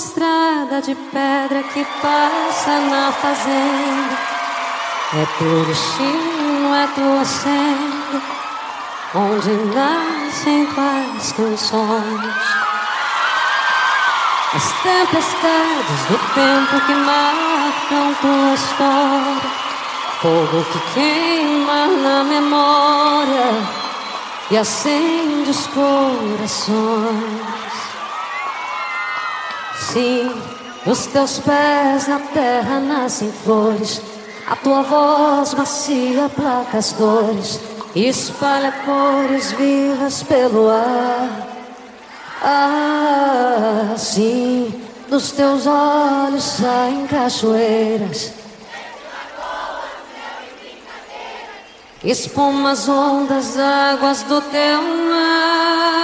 estrada de pedra que passa na fazenda. É teu destino, é tua senda, onde nascem tuas canções. As tempestades do tempo que marcam tua história, fogo que queima na memória e acende os corações. Sim, os teus pés na terra nascem flores. A tua voz macia placa as dores. Espalha cores vivas pelo ar. Ah, sim, dos teus olhos saem cachoeiras. Espumas, ondas, águas do teu mar.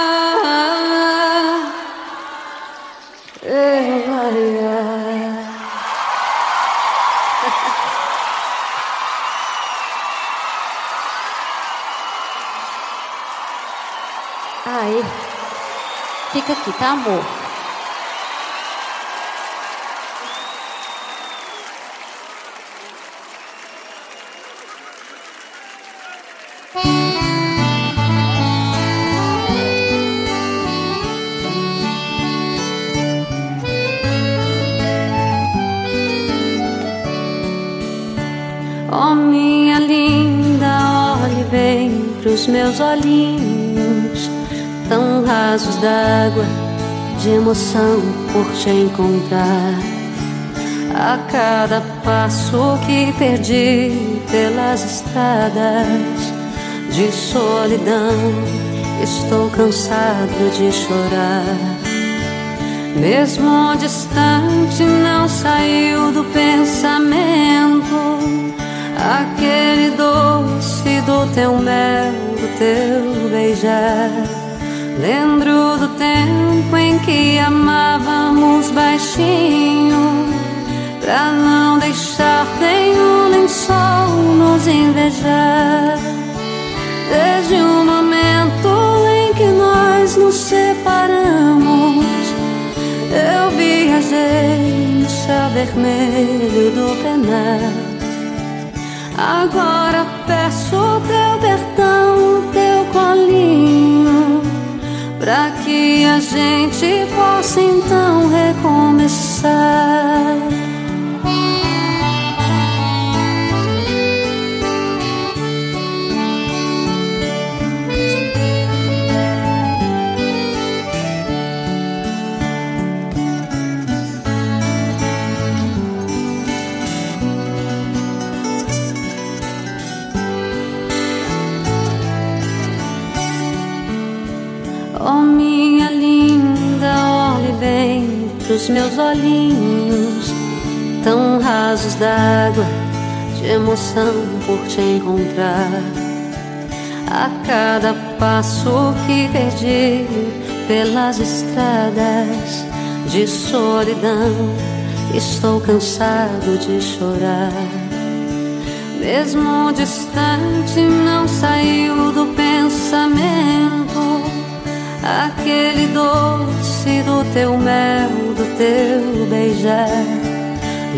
Aí, fica aqui, tá, amor? Oh, minha linda, olhe bem pros meus olhinhos, tão rasos d'água, de emoção por te encontrar. A cada passo que perdi pelas estradas de solidão, estou cansado de chorar. Mesmo distante, não saiu do pensamento aquele doce do teu mel, do teu beijar. Lembro do tempo em que amávamos baixinho, pra não deixar nenhum lençol nos invejar. Desde o momento em que nós nos separamos, eu viajei no céu vermelho do penar. Agora peço teu pra que a gente possa então recomeçar. Pros meus olhinhos, tão rasos d'água, de emoção por te encontrar. A cada passo que perdi pelas estradas de solidão, estou cansado de chorar. Mesmo distante, não saiu do pensamento aquele doce do teu mel, teu beijar.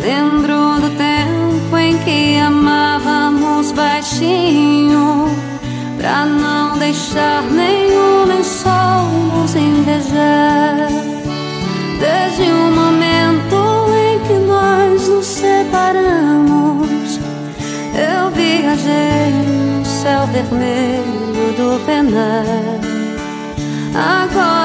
Lembro do tempo em que amávamos baixinho, pra não deixar nenhum lençol nos invejar. Desde o momento em que nós nos separamos, eu viajei no céu vermelho do penar. Agora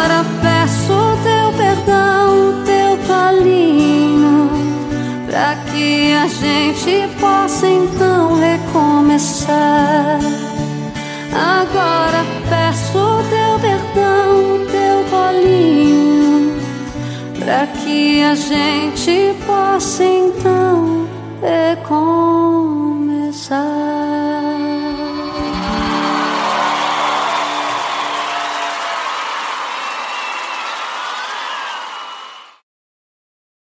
a gente possa então recomeçar. Agora peço teu perdão, teu bolinho, para que a gente possa então recomeçar.